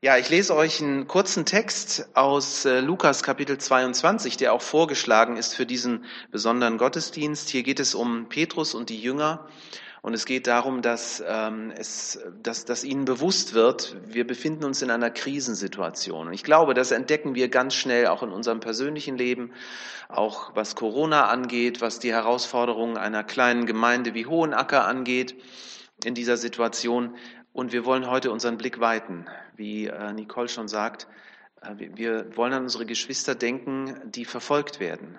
Ja, ich lese euch einen kurzen Text aus äh, Lukas Kapitel 22, der auch vorgeschlagen ist für diesen besonderen Gottesdienst. Hier geht es um Petrus und die Jünger und es geht darum, dass, ähm, es, dass, dass ihnen bewusst wird, wir befinden uns in einer Krisensituation. Und ich glaube, das entdecken wir ganz schnell auch in unserem persönlichen Leben, auch was Corona angeht, was die Herausforderungen einer kleinen Gemeinde wie Hohenacker angeht in dieser Situation. Und wir wollen heute unseren Blick weiten, wie äh, Nicole schon sagt. Äh, wir wollen an unsere Geschwister denken, die verfolgt werden.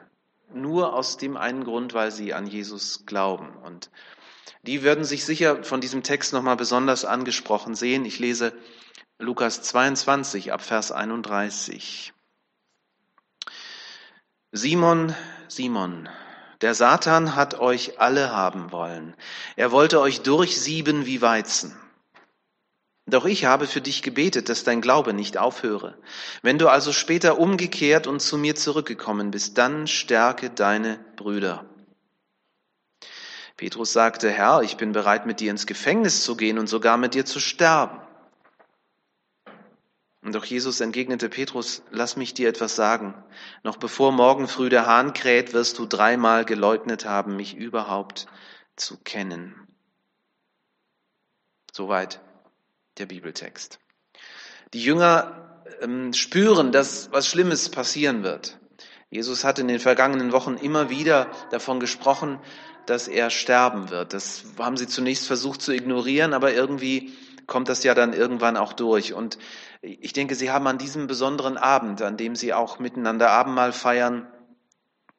Nur aus dem einen Grund, weil sie an Jesus glauben. Und die würden sich sicher von diesem Text nochmal besonders angesprochen sehen. Ich lese Lukas 22 ab Vers 31. Simon, Simon, der Satan hat euch alle haben wollen. Er wollte euch durchsieben wie Weizen. Doch ich habe für dich gebetet, dass dein Glaube nicht aufhöre. Wenn du also später umgekehrt und zu mir zurückgekommen bist, dann stärke deine Brüder. Petrus sagte, Herr, ich bin bereit, mit dir ins Gefängnis zu gehen und sogar mit dir zu sterben. Und doch Jesus entgegnete Petrus, lass mich dir etwas sagen. Noch bevor morgen früh der Hahn kräht, wirst du dreimal geleugnet haben, mich überhaupt zu kennen. Soweit der Bibeltext. Die Jünger ähm, spüren, dass was Schlimmes passieren wird. Jesus hat in den vergangenen Wochen immer wieder davon gesprochen, dass er sterben wird. Das haben sie zunächst versucht zu ignorieren, aber irgendwie kommt das ja dann irgendwann auch durch. Und ich denke, sie haben an diesem besonderen Abend, an dem sie auch miteinander Abendmahl feiern,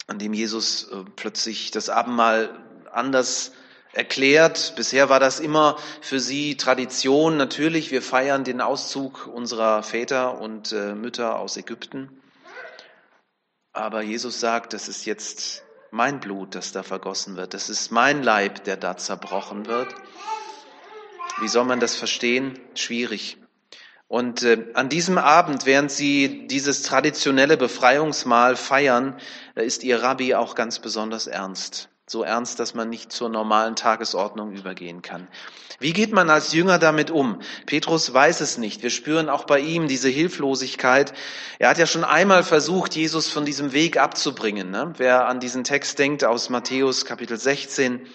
an dem Jesus äh, plötzlich das Abendmahl anders erklärt. Bisher war das immer für sie Tradition. Natürlich, wir feiern den Auszug unserer Väter und äh, Mütter aus Ägypten. Aber Jesus sagt, das ist jetzt mein Blut, das da vergossen wird. Das ist mein Leib, der da zerbrochen wird. Wie soll man das verstehen? Schwierig. Und äh, an diesem Abend, während sie dieses traditionelle Befreiungsmahl feiern, äh, ist ihr Rabbi auch ganz besonders ernst so ernst, dass man nicht zur normalen Tagesordnung übergehen kann. Wie geht man als Jünger damit um? Petrus weiß es nicht. Wir spüren auch bei ihm diese Hilflosigkeit. Er hat ja schon einmal versucht, Jesus von diesem Weg abzubringen. Ne? Wer an diesen Text denkt aus Matthäus Kapitel 16,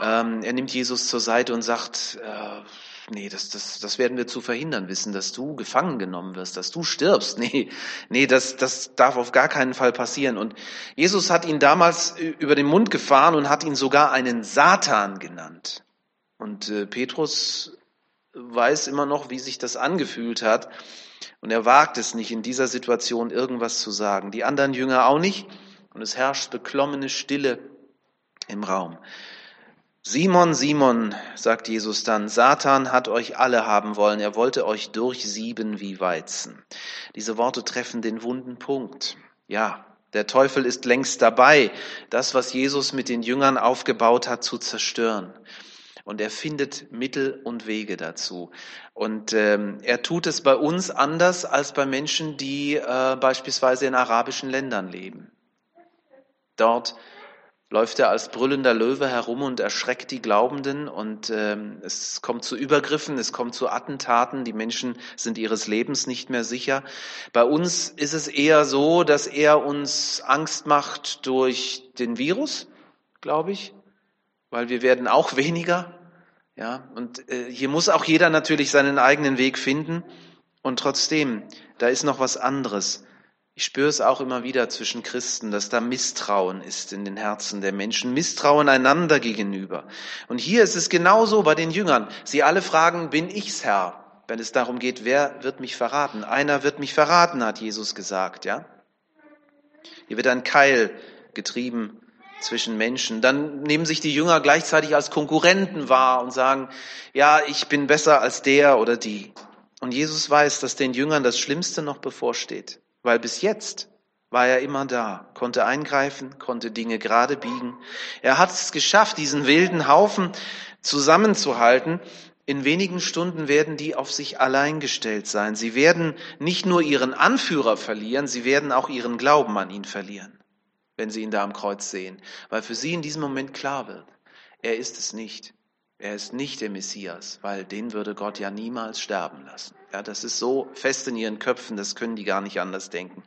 ähm, er nimmt Jesus zur Seite und sagt, äh, nee, das, das, das werden wir zu verhindern wissen, dass du gefangen genommen wirst, dass du stirbst. Nee, nee, das, das darf auf gar keinen Fall passieren. Und Jesus hat ihn damals über den Mund gefahren und hat ihn sogar einen Satan genannt. Und äh, Petrus weiß immer noch, wie sich das angefühlt hat. Und er wagt es nicht, in dieser Situation irgendwas zu sagen. Die anderen Jünger auch nicht. Und es herrscht beklommene Stille im Raum. Simon, Simon, sagt Jesus dann, Satan hat euch alle haben wollen, er wollte euch durchsieben wie Weizen. Diese Worte treffen den wunden Punkt. Ja, der Teufel ist längst dabei, das, was Jesus mit den Jüngern aufgebaut hat, zu zerstören. Und er findet Mittel und Wege dazu. Und ähm, er tut es bei uns anders als bei Menschen, die äh, beispielsweise in arabischen Ländern leben. Dort läuft er als brüllender Löwe herum und erschreckt die Glaubenden und ähm, es kommt zu Übergriffen, es kommt zu Attentaten, die Menschen sind ihres Lebens nicht mehr sicher. Bei uns ist es eher so, dass er uns Angst macht durch den Virus, glaube ich, weil wir werden auch weniger. Ja, und äh, hier muss auch jeder natürlich seinen eigenen Weg finden. Und trotzdem, da ist noch was anderes. Ich spüre es auch immer wieder zwischen Christen, dass da Misstrauen ist in den Herzen der Menschen, Misstrauen einander gegenüber. Und hier ist es genauso bei den Jüngern. Sie alle fragen, bin ich's Herr? Wenn es darum geht, wer wird mich verraten? Einer wird mich verraten, hat Jesus gesagt, ja? Hier wird ein Keil getrieben zwischen Menschen. Dann nehmen sich die Jünger gleichzeitig als Konkurrenten wahr und sagen, ja, ich bin besser als der oder die. Und Jesus weiß, dass den Jüngern das Schlimmste noch bevorsteht weil bis jetzt war er immer da, konnte eingreifen, konnte Dinge gerade biegen. Er hat es geschafft, diesen wilden Haufen zusammenzuhalten. In wenigen Stunden werden die auf sich allein gestellt sein. Sie werden nicht nur ihren Anführer verlieren, sie werden auch ihren Glauben an ihn verlieren, wenn sie ihn da am Kreuz sehen, weil für sie in diesem Moment klar wird, er ist es nicht. Er ist nicht der Messias, weil den würde Gott ja niemals sterben lassen. Ja, das ist so fest in ihren Köpfen, das können die gar nicht anders denken.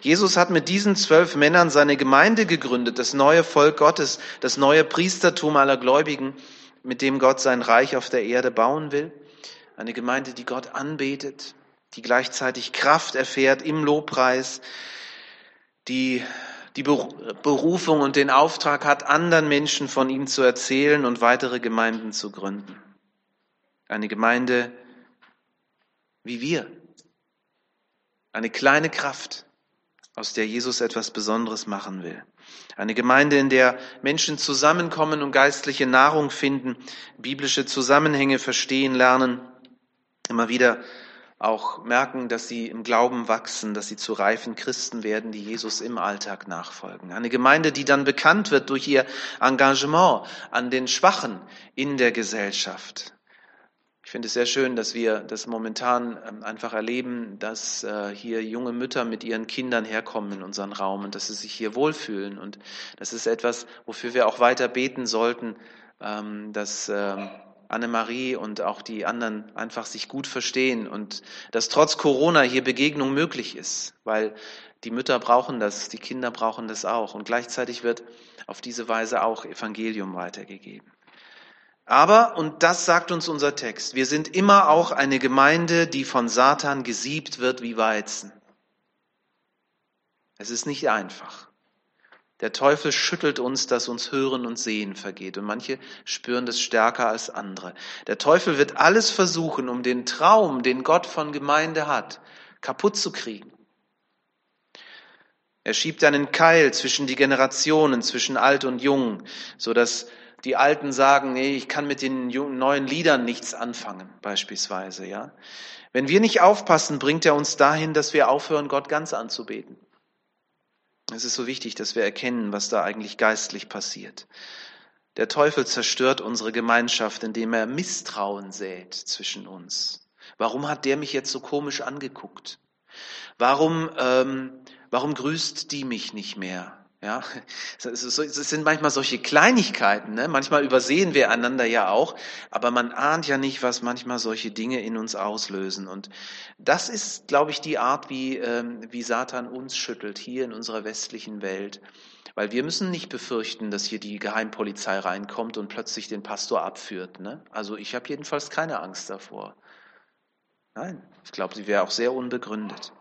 Jesus hat mit diesen zwölf Männern seine Gemeinde gegründet, das neue Volk Gottes, das neue Priestertum aller Gläubigen, mit dem Gott sein Reich auf der Erde bauen will. Eine Gemeinde, die Gott anbetet, die gleichzeitig Kraft erfährt im Lobpreis, die die Berufung und den Auftrag hat, anderen Menschen von ihm zu erzählen und weitere Gemeinden zu gründen. Eine Gemeinde wie wir. Eine kleine Kraft, aus der Jesus etwas Besonderes machen will. Eine Gemeinde, in der Menschen zusammenkommen und geistliche Nahrung finden, biblische Zusammenhänge verstehen lernen, immer wieder auch merken, dass sie im Glauben wachsen, dass sie zu reifen Christen werden, die Jesus im Alltag nachfolgen. Eine Gemeinde, die dann bekannt wird durch ihr Engagement an den Schwachen in der Gesellschaft. Ich finde es sehr schön, dass wir das momentan ähm, einfach erleben, dass äh, hier junge Mütter mit ihren Kindern herkommen in unseren Raum und dass sie sich hier wohlfühlen. Und das ist etwas, wofür wir auch weiter beten sollten, ähm, dass ähm, Annemarie und auch die anderen einfach sich gut verstehen und dass trotz Corona hier Begegnung möglich ist, weil die Mütter brauchen das, die Kinder brauchen das auch und gleichzeitig wird auf diese Weise auch Evangelium weitergegeben. Aber, und das sagt uns unser Text, wir sind immer auch eine Gemeinde, die von Satan gesiebt wird wie Weizen. Es ist nicht einfach. Der Teufel schüttelt uns, dass uns Hören und Sehen vergeht. Und manche spüren das stärker als andere. Der Teufel wird alles versuchen, um den Traum, den Gott von Gemeinde hat, kaputt zu kriegen. Er schiebt einen Keil zwischen die Generationen, zwischen alt und jung, so dass die Alten sagen, nee, ich kann mit den neuen Liedern nichts anfangen, beispielsweise, ja. Wenn wir nicht aufpassen, bringt er uns dahin, dass wir aufhören, Gott ganz anzubeten. Es ist so wichtig, dass wir erkennen, was da eigentlich geistlich passiert. Der Teufel zerstört unsere Gemeinschaft, indem er Misstrauen sät zwischen uns. Warum hat der mich jetzt so komisch angeguckt? Warum, ähm, warum grüßt die mich nicht mehr? Ja, es sind manchmal solche Kleinigkeiten. Ne? Manchmal übersehen wir einander ja auch, aber man ahnt ja nicht, was manchmal solche Dinge in uns auslösen. Und das ist, glaube ich, die Art, wie, ähm, wie Satan uns schüttelt hier in unserer westlichen Welt. Weil wir müssen nicht befürchten, dass hier die Geheimpolizei reinkommt und plötzlich den Pastor abführt. Ne? Also ich habe jedenfalls keine Angst davor. Nein, ich glaube, sie wäre auch sehr unbegründet.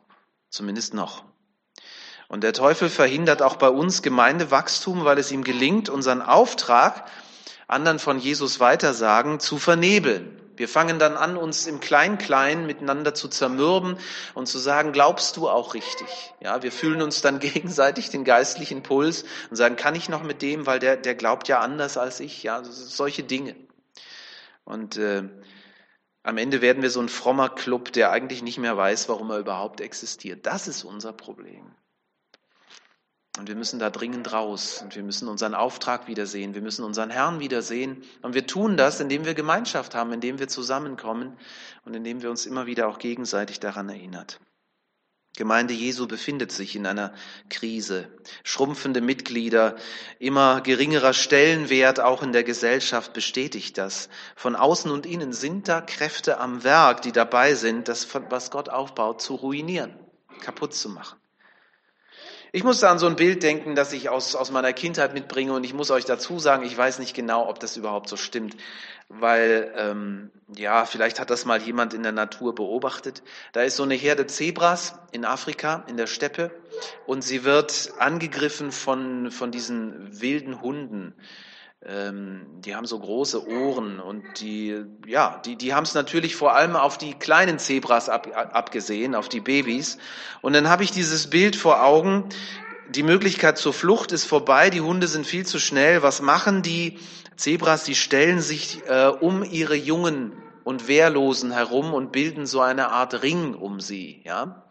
Zumindest noch. Und der Teufel verhindert auch bei uns Gemeindewachstum, weil es ihm gelingt, unseren Auftrag, anderen von Jesus weitersagen, zu vernebeln. Wir fangen dann an, uns im Klein-Klein miteinander zu zermürben und zu sagen, glaubst du auch richtig? Ja, wir fühlen uns dann gegenseitig den geistlichen Puls und sagen, kann ich noch mit dem, weil der, der glaubt ja anders als ich? Ja, solche Dinge. Und äh, am Ende werden wir so ein frommer Club, der eigentlich nicht mehr weiß, warum er überhaupt existiert. Das ist unser Problem. Und wir müssen da dringend raus und wir müssen unseren Auftrag wiedersehen, wir müssen unseren Herrn wiedersehen. Und wir tun das, indem wir Gemeinschaft haben, indem wir zusammenkommen und indem wir uns immer wieder auch gegenseitig daran erinnert. Gemeinde Jesu befindet sich in einer Krise. Schrumpfende Mitglieder, immer geringerer Stellenwert auch in der Gesellschaft bestätigt das. Von außen und innen sind da Kräfte am Werk, die dabei sind, das, was Gott aufbaut, zu ruinieren, kaputt zu machen. Ich muss da an so ein Bild denken, das ich aus, aus meiner Kindheit mitbringe und ich muss euch dazu sagen, ich weiß nicht genau, ob das überhaupt so stimmt, weil ähm, ja, vielleicht hat das mal jemand in der Natur beobachtet. Da ist so eine Herde Zebras in Afrika, in der Steppe und sie wird angegriffen von, von diesen wilden Hunden ähm, die haben so große Ohren und die, ja, die, die haben es natürlich vor allem auf die kleinen Zebras ab, abgesehen, auf die Babys. Und dann habe ich dieses Bild vor Augen. Die Möglichkeit zur Flucht ist vorbei. Die Hunde sind viel zu schnell. Was machen die Zebras? Die stellen sich äh, um ihre Jungen und Wehrlosen herum und bilden so eine Art Ring um sie. Ja.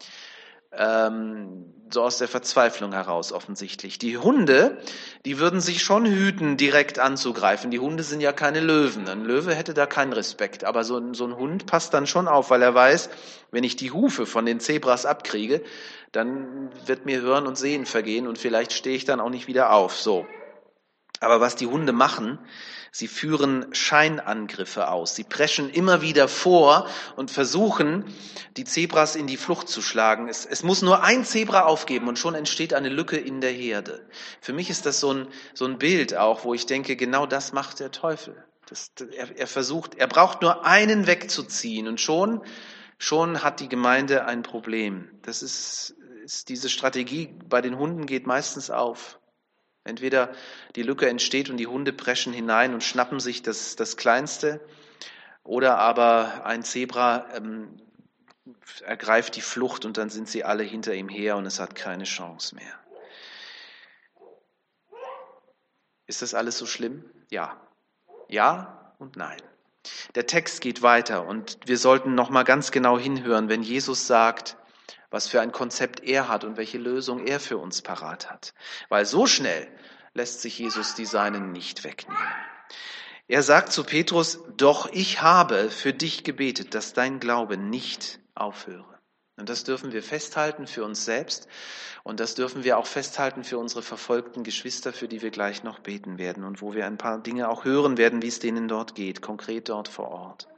Ähm, so aus der Verzweiflung heraus offensichtlich. Die Hunde, die würden sich schon hüten, direkt anzugreifen. Die Hunde sind ja keine Löwen. Ein Löwe hätte da keinen Respekt. Aber so ein, so ein Hund passt dann schon auf, weil er weiß, wenn ich die Hufe von den Zebras abkriege, dann wird mir Hören und Sehen vergehen und vielleicht stehe ich dann auch nicht wieder auf. So. Aber was die Hunde machen, sie führen Scheinangriffe aus. Sie preschen immer wieder vor und versuchen, die Zebras in die Flucht zu schlagen. Es, es, muss nur ein Zebra aufgeben und schon entsteht eine Lücke in der Herde. Für mich ist das so ein, so ein Bild auch, wo ich denke, genau das macht der Teufel. Das, er, er versucht, er braucht nur einen wegzuziehen und schon, schon hat die Gemeinde ein Problem. Das ist, ist diese Strategie bei den Hunden geht meistens auf. Entweder die Lücke entsteht und die Hunde preschen hinein und schnappen sich das, das Kleinste, oder aber ein Zebra ähm, ergreift die Flucht und dann sind sie alle hinter ihm her und es hat keine Chance mehr. Ist das alles so schlimm? Ja. Ja und nein. Der Text geht weiter und wir sollten noch mal ganz genau hinhören, wenn Jesus sagt, was für ein Konzept er hat und welche Lösung er für uns parat hat. Weil so schnell lässt sich Jesus die Seinen nicht wegnehmen. Er sagt zu Petrus, doch ich habe für dich gebetet, dass dein Glaube nicht aufhöre. Und das dürfen wir festhalten für uns selbst und das dürfen wir auch festhalten für unsere verfolgten Geschwister, für die wir gleich noch beten werden und wo wir ein paar Dinge auch hören werden, wie es denen dort geht, konkret dort vor Ort.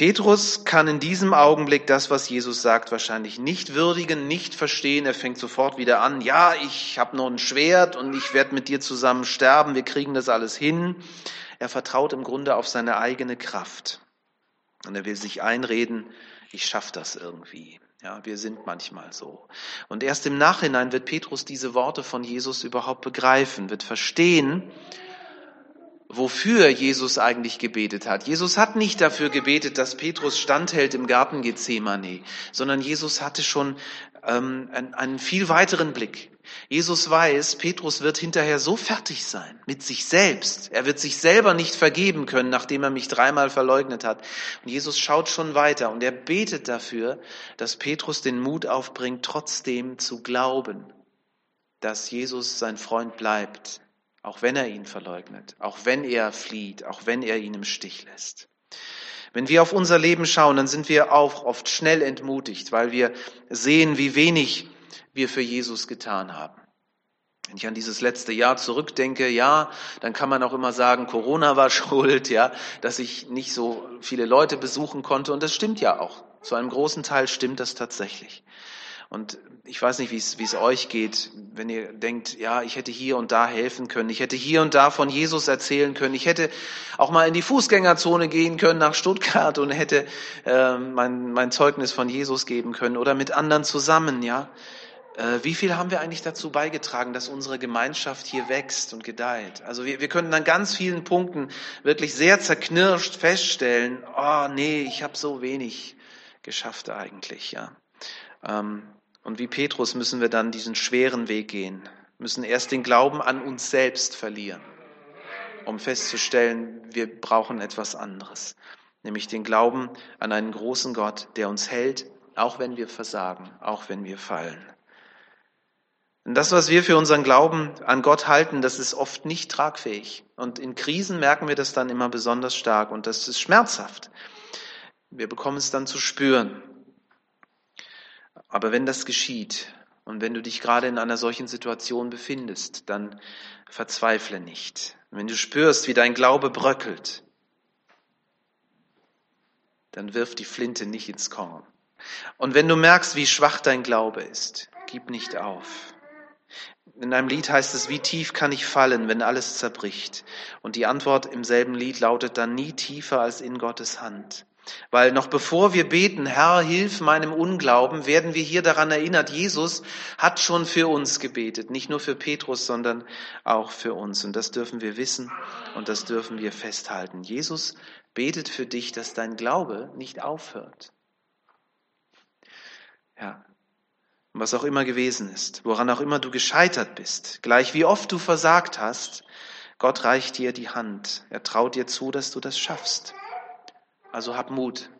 Petrus kann in diesem Augenblick das, was Jesus sagt, wahrscheinlich nicht würdigen, nicht verstehen. Er fängt sofort wieder an, ja, ich habe nur ein Schwert und ich werde mit dir zusammen sterben, wir kriegen das alles hin. Er vertraut im Grunde auf seine eigene Kraft. Und er will sich einreden, ich schaffe das irgendwie. Ja, wir sind manchmal so. Und erst im Nachhinein wird Petrus diese Worte von Jesus überhaupt begreifen, wird verstehen, wofür Jesus eigentlich gebetet hat. Jesus hat nicht dafür gebetet, dass Petrus standhält im Garten Gethsemane, sondern Jesus hatte schon ähm, einen, einen viel weiteren Blick. Jesus weiß, Petrus wird hinterher so fertig sein mit sich selbst. Er wird sich selber nicht vergeben können, nachdem er mich dreimal verleugnet hat. Und Jesus schaut schon weiter und er betet dafür, dass Petrus den Mut aufbringt, trotzdem zu glauben, dass Jesus sein Freund bleibt, auch wenn er ihn verleugnet, auch wenn er flieht, auch wenn er ihn im Stich lässt. Wenn wir auf unser Leben schauen, dann sind wir auch oft schnell entmutigt, weil wir sehen, wie wenig wir für Jesus getan haben. Wenn ich an dieses letzte Jahr zurückdenke, ja, dann kann man auch immer sagen, Corona war schuld, ja, dass ich nicht so viele Leute besuchen konnte. Und das stimmt ja auch. Zu einem großen Teil stimmt das tatsächlich. Und ich weiß nicht, wie es, euch geht, wenn ihr denkt, ja, ich hätte hier und da helfen können, ich hätte hier und da von Jesus erzählen können, ich hätte auch mal in die Fußgängerzone gehen können nach Stuttgart und hätte äh, mein, mein Zeugnis von Jesus geben können oder mit anderen zusammen, ja. Äh, wie viel haben wir eigentlich dazu beigetragen, dass unsere Gemeinschaft hier wächst und gedeiht? Also wir, wir können an ganz vielen Punkten wirklich sehr zerknirscht feststellen, oh nee, ich habe so wenig geschafft eigentlich, ja. Ähm, und wie Petrus müssen wir dann diesen schweren Weg gehen, müssen erst den Glauben an uns selbst verlieren, um festzustellen, wir brauchen etwas anderes, nämlich den Glauben an einen großen Gott, der uns hält, auch wenn wir versagen, auch wenn wir fallen. Und das, was wir für unseren Glauben an Gott halten, das ist oft nicht tragfähig. Und in Krisen merken wir das dann immer besonders stark und das ist schmerzhaft. Wir bekommen es dann zu spüren. Aber wenn das geschieht und wenn du dich gerade in einer solchen Situation befindest, dann verzweifle nicht. Wenn du spürst, wie dein Glaube bröckelt, dann wirf die Flinte nicht ins Korn. Und wenn du merkst, wie schwach dein Glaube ist, gib nicht auf. In einem Lied heißt es, wie tief kann ich fallen, wenn alles zerbricht? Und die Antwort im selben Lied lautet dann nie tiefer als in Gottes Hand. Weil noch bevor wir beten, Herr, hilf meinem Unglauben, werden wir hier daran erinnert, Jesus hat schon für uns gebetet. Nicht nur für Petrus, sondern auch für uns. Und das dürfen wir wissen und das dürfen wir festhalten. Jesus betet für dich, dass dein Glaube nicht aufhört. Ja. Was auch immer gewesen ist, woran auch immer du gescheitert bist, gleich wie oft du versagt hast, Gott reicht dir die Hand. Er traut dir zu, dass du das schaffst. Also hab Mut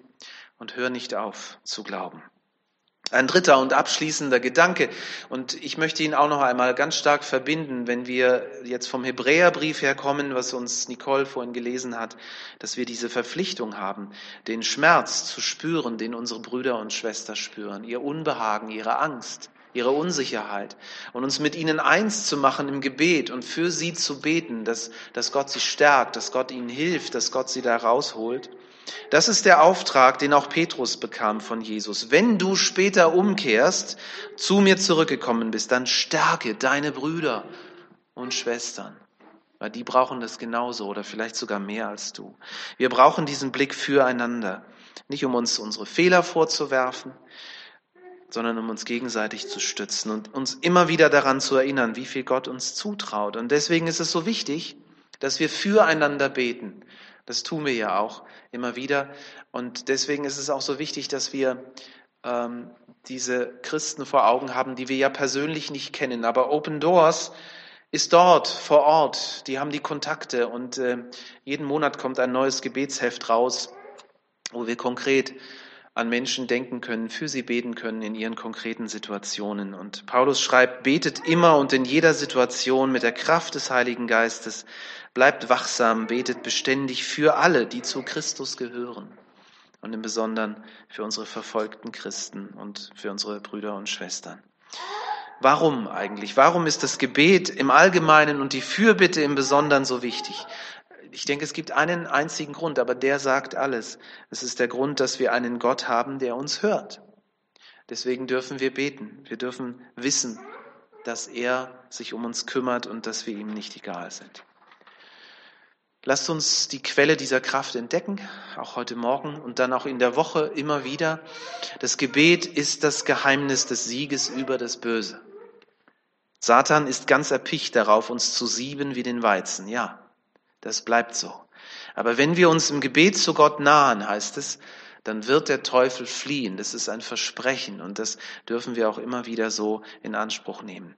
und hör nicht auf zu glauben. Ein dritter und abschließender Gedanke, und ich möchte ihn auch noch einmal ganz stark verbinden, wenn wir jetzt vom Hebräerbrief herkommen, was uns Nicole vorhin gelesen hat, dass wir diese Verpflichtung haben, den Schmerz zu spüren, den unsere Brüder und Schwestern spüren, ihr Unbehagen, ihre Angst, ihre Unsicherheit und uns mit ihnen eins zu machen im Gebet und für sie zu beten, dass, dass Gott sie stärkt, dass Gott ihnen hilft, dass Gott sie da rausholt. Das ist der Auftrag, den auch Petrus bekam von Jesus. Wenn du später umkehrst, zu mir zurückgekommen bist, dann stärke deine Brüder und Schwestern. Weil die brauchen das genauso oder vielleicht sogar mehr als du. Wir brauchen diesen Blick füreinander. Nicht um uns unsere Fehler vorzuwerfen, sondern um uns gegenseitig zu stützen und uns immer wieder daran zu erinnern, wie viel Gott uns zutraut. Und deswegen ist es so wichtig, dass wir füreinander beten. Das tun wir ja auch immer wieder. Und deswegen ist es auch so wichtig, dass wir ähm, diese Christen vor Augen haben, die wir ja persönlich nicht kennen. Aber Open Doors ist dort vor Ort. Die haben die Kontakte und äh, jeden Monat kommt ein neues Gebetsheft raus, wo wir konkret an Menschen denken können, für sie beten können in ihren konkreten Situationen. Und Paulus schreibt, betet immer und in jeder Situation mit der Kraft des Heiligen Geistes, bleibt wachsam, betet beständig für alle, die zu Christus gehören. Und im Besonderen für unsere verfolgten Christen und für unsere Brüder und Schwestern. Warum eigentlich? Warum ist das Gebet im Allgemeinen und die Fürbitte im Besonderen so wichtig? Ich denke, es gibt einen einzigen Grund, aber der sagt alles. Es ist der Grund, dass wir einen Gott haben, der uns hört. Deswegen dürfen wir beten. Wir dürfen wissen, dass er sich um uns kümmert und dass wir ihm nicht egal sind. Lasst uns die Quelle dieser Kraft entdecken, auch heute Morgen und dann auch in der Woche immer wieder. Das Gebet ist das Geheimnis des Sieges über das Böse. Satan ist ganz erpicht darauf, uns zu sieben wie den Weizen. Ja, das bleibt so. Aber wenn wir uns im Gebet zu Gott nahen, heißt es, dann wird der Teufel fliehen. Das ist ein Versprechen und das dürfen wir auch immer wieder so in Anspruch nehmen.